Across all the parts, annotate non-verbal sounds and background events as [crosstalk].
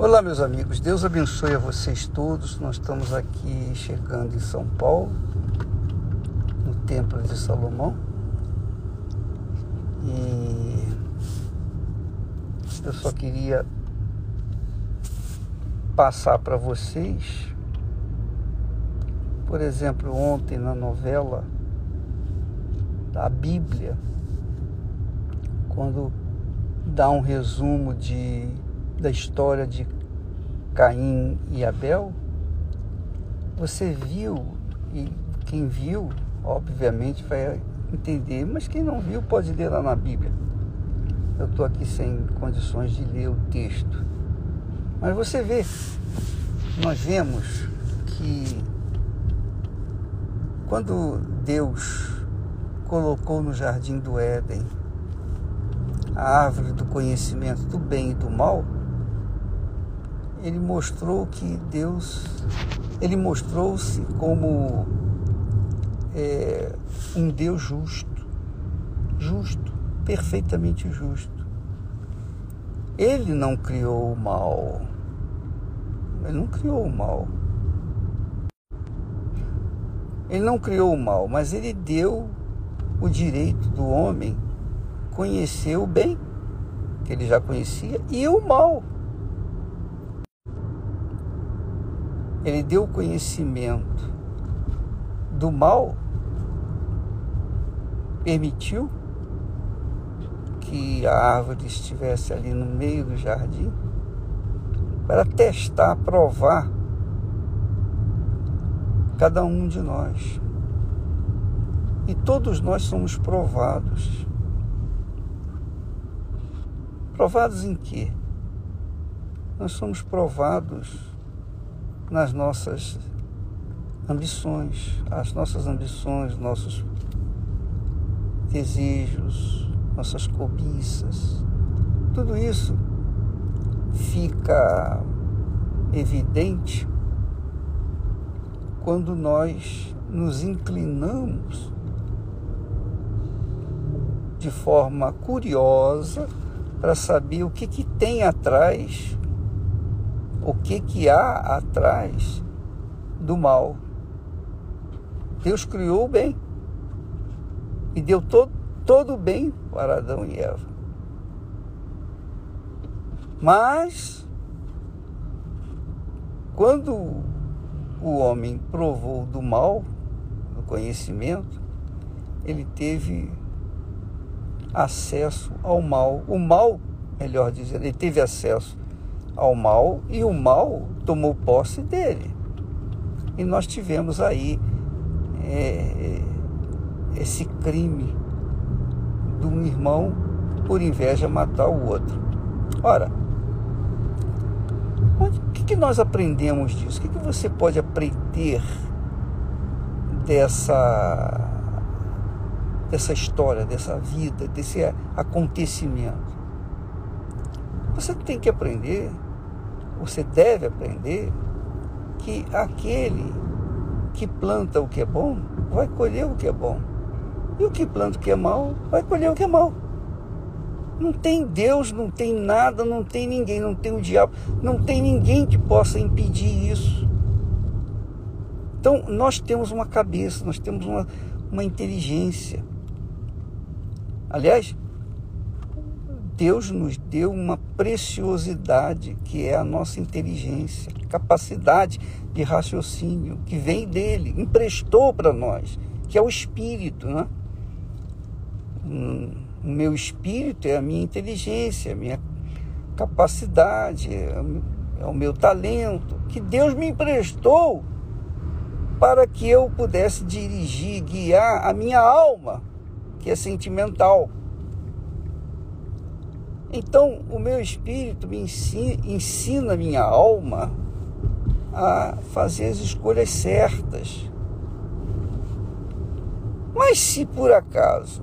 Olá, meus amigos. Deus abençoe a vocês todos. Nós estamos aqui chegando em São Paulo, no Templo de Salomão. E eu só queria passar para vocês, por exemplo, ontem na novela da Bíblia, quando dá um resumo de da história de Caim e Abel, você viu, e quem viu, obviamente, vai entender, mas quem não viu pode ler lá na Bíblia. Eu estou aqui sem condições de ler o texto. Mas você vê, nós vemos que quando Deus colocou no jardim do Éden a árvore do conhecimento do bem e do mal, ele mostrou que Deus, ele mostrou-se como é, um Deus justo, justo, perfeitamente justo. Ele não criou o mal, ele não criou o mal. Ele não criou o mal, mas ele deu o direito do homem conhecer o bem, que ele já conhecia, e o mal. Ele deu conhecimento do mal, permitiu que a árvore estivesse ali no meio do jardim para testar, provar cada um de nós. E todos nós somos provados. Provados em quê? Nós somos provados nas nossas ambições, as nossas ambições, nossos desejos, nossas cobiças. Tudo isso fica evidente quando nós nos inclinamos de forma curiosa para saber o que, que tem atrás o que, que há atrás do mal. Deus criou o bem e deu todo, todo o bem para Adão e Eva. Mas, quando o homem provou do mal, do conhecimento, ele teve acesso ao mal. O mal, melhor dizendo, ele teve acesso ao mal e o mal tomou posse dele. E nós tivemos aí é, esse crime de um irmão por inveja matar o outro. Ora, o que, que nós aprendemos disso? O que, que você pode aprender dessa, dessa história, dessa vida, desse acontecimento? Você tem que aprender você deve aprender que aquele que planta o que é bom vai colher o que é bom. E o que planta o que é mal vai colher o que é mal. Não tem Deus, não tem nada, não tem ninguém, não tem o diabo, não tem ninguém que possa impedir isso. Então, nós temos uma cabeça, nós temos uma, uma inteligência. Aliás, Deus nos deu uma preciosidade que é a nossa inteligência, capacidade de raciocínio que vem dele, emprestou para nós, que é o espírito, né? O meu espírito é a minha inteligência, a minha capacidade, é o meu talento, que Deus me emprestou para que eu pudesse dirigir, guiar a minha alma, que é sentimental. Então, o meu espírito me ensina, ensina minha alma a fazer as escolhas certas. Mas se por acaso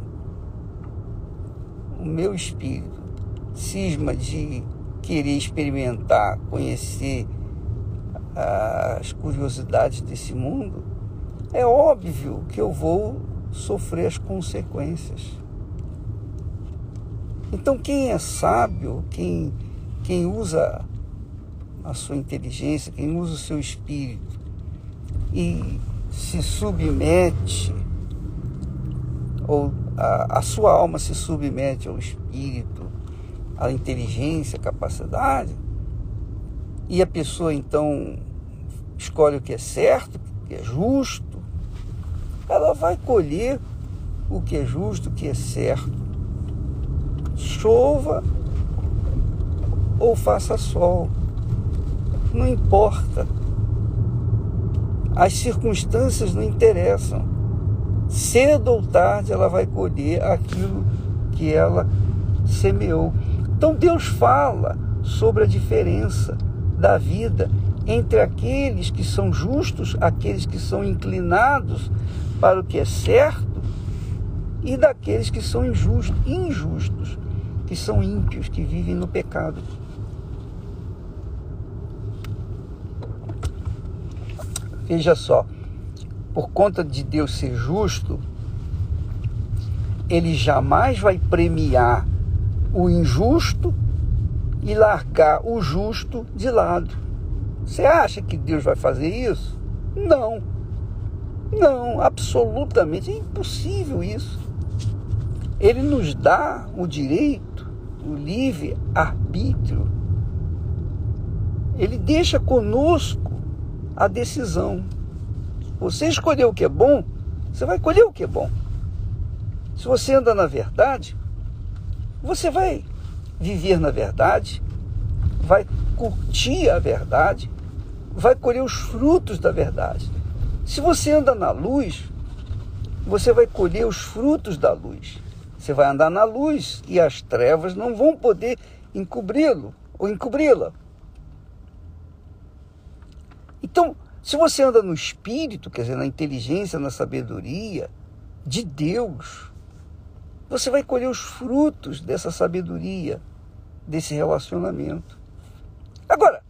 o meu espírito cisma de querer experimentar, conhecer as curiosidades desse mundo, é óbvio que eu vou sofrer as consequências. Então, quem é sábio, quem, quem usa a sua inteligência, quem usa o seu espírito e se submete, ou a, a sua alma se submete ao espírito, à inteligência, à capacidade, e a pessoa então escolhe o que é certo, o que é justo, ela vai colher o que é justo, o que é certo. Chova ou faça sol, não importa. As circunstâncias não interessam. Cedo ou tarde ela vai colher aquilo que ela semeou. Então Deus fala sobre a diferença da vida entre aqueles que são justos, aqueles que são inclinados para o que é certo, e daqueles que são injustos, injustos, que são ímpios, que vivem no pecado. Veja só, por conta de Deus ser justo, ele jamais vai premiar o injusto e largar o justo de lado. Você acha que Deus vai fazer isso? Não. Não, absolutamente é impossível isso. Ele nos dá o direito, o livre arbítrio. Ele deixa conosco a decisão. Você escolher o que é bom, você vai colher o que é bom. Se você anda na verdade, você vai viver na verdade, vai curtir a verdade, vai colher os frutos da verdade. Se você anda na luz, você vai colher os frutos da luz. Você vai andar na luz e as trevas não vão poder encobri-lo ou encobri-la. Então, se você anda no espírito, quer dizer, na inteligência, na sabedoria de Deus, você vai colher os frutos dessa sabedoria, desse relacionamento. Agora,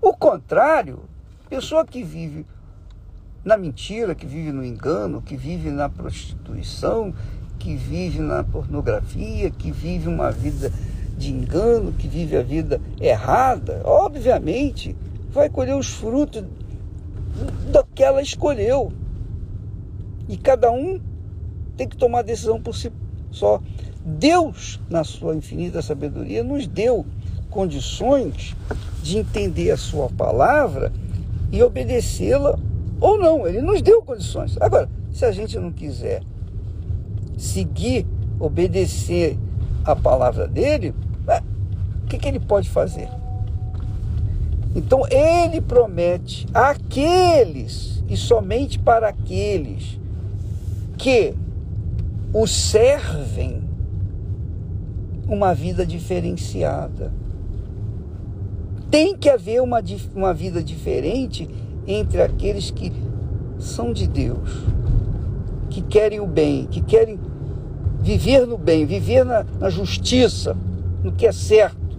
o contrário, pessoa que vive na mentira, que vive no engano, que vive na prostituição, que vive na pornografia, que vive uma vida de engano, que vive a vida errada, obviamente vai colher os frutos do que ela escolheu. E cada um tem que tomar decisão por si só. Deus, na sua infinita sabedoria, nos deu condições de entender a sua palavra e obedecê-la ou não. Ele nos deu condições. Agora, se a gente não quiser seguir, obedecer a palavra dele, o que, que ele pode fazer? Então ele promete àqueles e somente para aqueles que o servem uma vida diferenciada. Tem que haver uma, uma vida diferente entre aqueles que são de Deus, que querem o bem, que querem viver no bem, viver na, na justiça, no que é certo.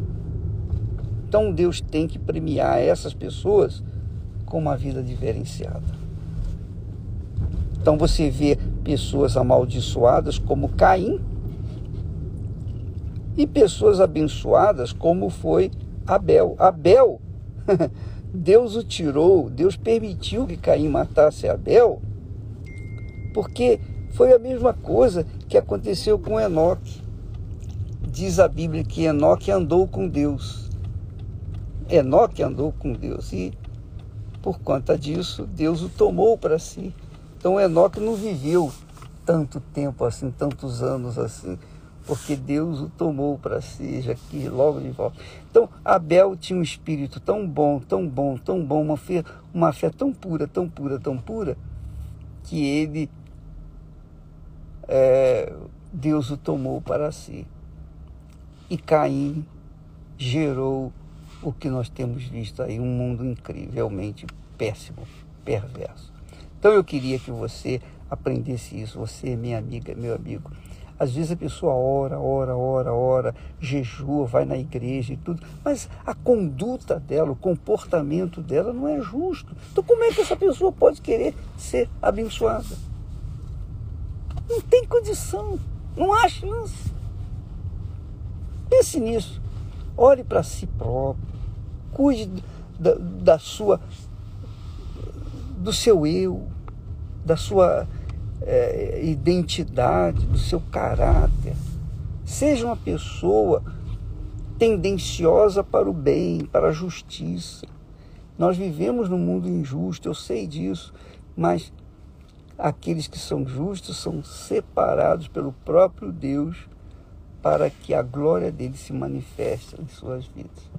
Então Deus tem que premiar essas pessoas com uma vida diferenciada. Então você vê pessoas amaldiçoadas como Caim e pessoas abençoadas como foi Abel. Abel, [laughs] Deus o tirou, Deus permitiu que Caim matasse Abel, porque foi a mesma coisa que aconteceu com Enoque. Diz a Bíblia que Enoque andou com Deus. Enoque andou com Deus e, por conta disso, Deus o tomou para si. Então Enoque não viveu tanto tempo assim, tantos anos assim, porque Deus o tomou para si, já que logo de volta. Então Abel tinha um espírito tão bom, tão bom, tão bom, uma fé, uma fé tão pura, tão pura, tão pura, que ele é, Deus o tomou para si. E Caim gerou o que nós temos visto aí, um mundo incrivelmente péssimo, perverso. Então eu queria que você aprendesse isso, você, minha amiga, meu amigo. Às vezes a pessoa ora, ora, ora, ora, jejua, vai na igreja e tudo, mas a conduta dela, o comportamento dela não é justo. Então como é que essa pessoa pode querer ser abençoada? Não tem condição, não há chance. Pense nisso. Olhe para si próprio. Cuide da, da sua do seu eu, da sua é, identidade, do seu caráter. Seja uma pessoa tendenciosa para o bem, para a justiça. Nós vivemos num mundo injusto, eu sei disso, mas aqueles que são justos são separados pelo próprio Deus para que a glória dele se manifeste em suas vidas.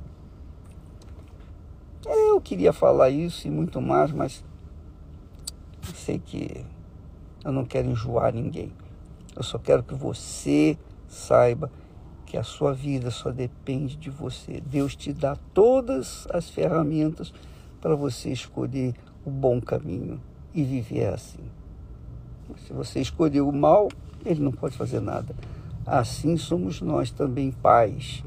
Eu queria falar isso e muito mais, mas sei que eu não quero enjoar ninguém. Eu só quero que você saiba que a sua vida só depende de você. Deus te dá todas as ferramentas para você escolher o bom caminho e viver assim. Se você escolher o mal, ele não pode fazer nada. Assim somos nós também pais.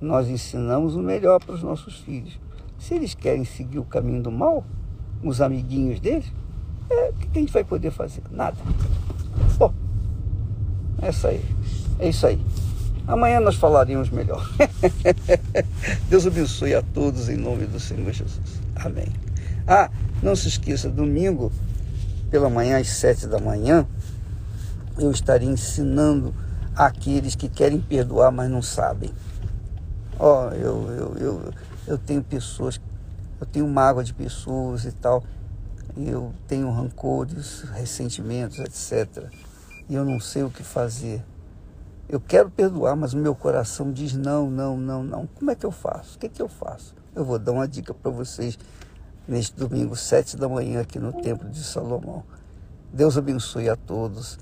Nós ensinamos o melhor para os nossos filhos. Se eles querem seguir o caminho do mal, os amiguinhos deles, é, o que a gente vai poder fazer? Nada. Bom, essa aí. É isso aí. Amanhã nós falaremos melhor. [laughs] Deus abençoe a todos em nome do Senhor Jesus. Amém. Ah, não se esqueça, domingo, pela manhã, às sete da manhã, eu estarei ensinando aqueles que querem perdoar, mas não sabem. Ó, oh, eu, eu, eu, eu tenho pessoas, eu tenho mágoa de pessoas e tal, eu tenho rancores, ressentimentos, etc. E eu não sei o que fazer. Eu quero perdoar, mas o meu coração diz não, não, não, não. Como é que eu faço? O que, é que eu faço? Eu vou dar uma dica para vocês neste domingo, sete da manhã, aqui no Templo de Salomão. Deus abençoe a todos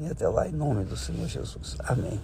e até lá, em nome do Senhor Jesus. Amém.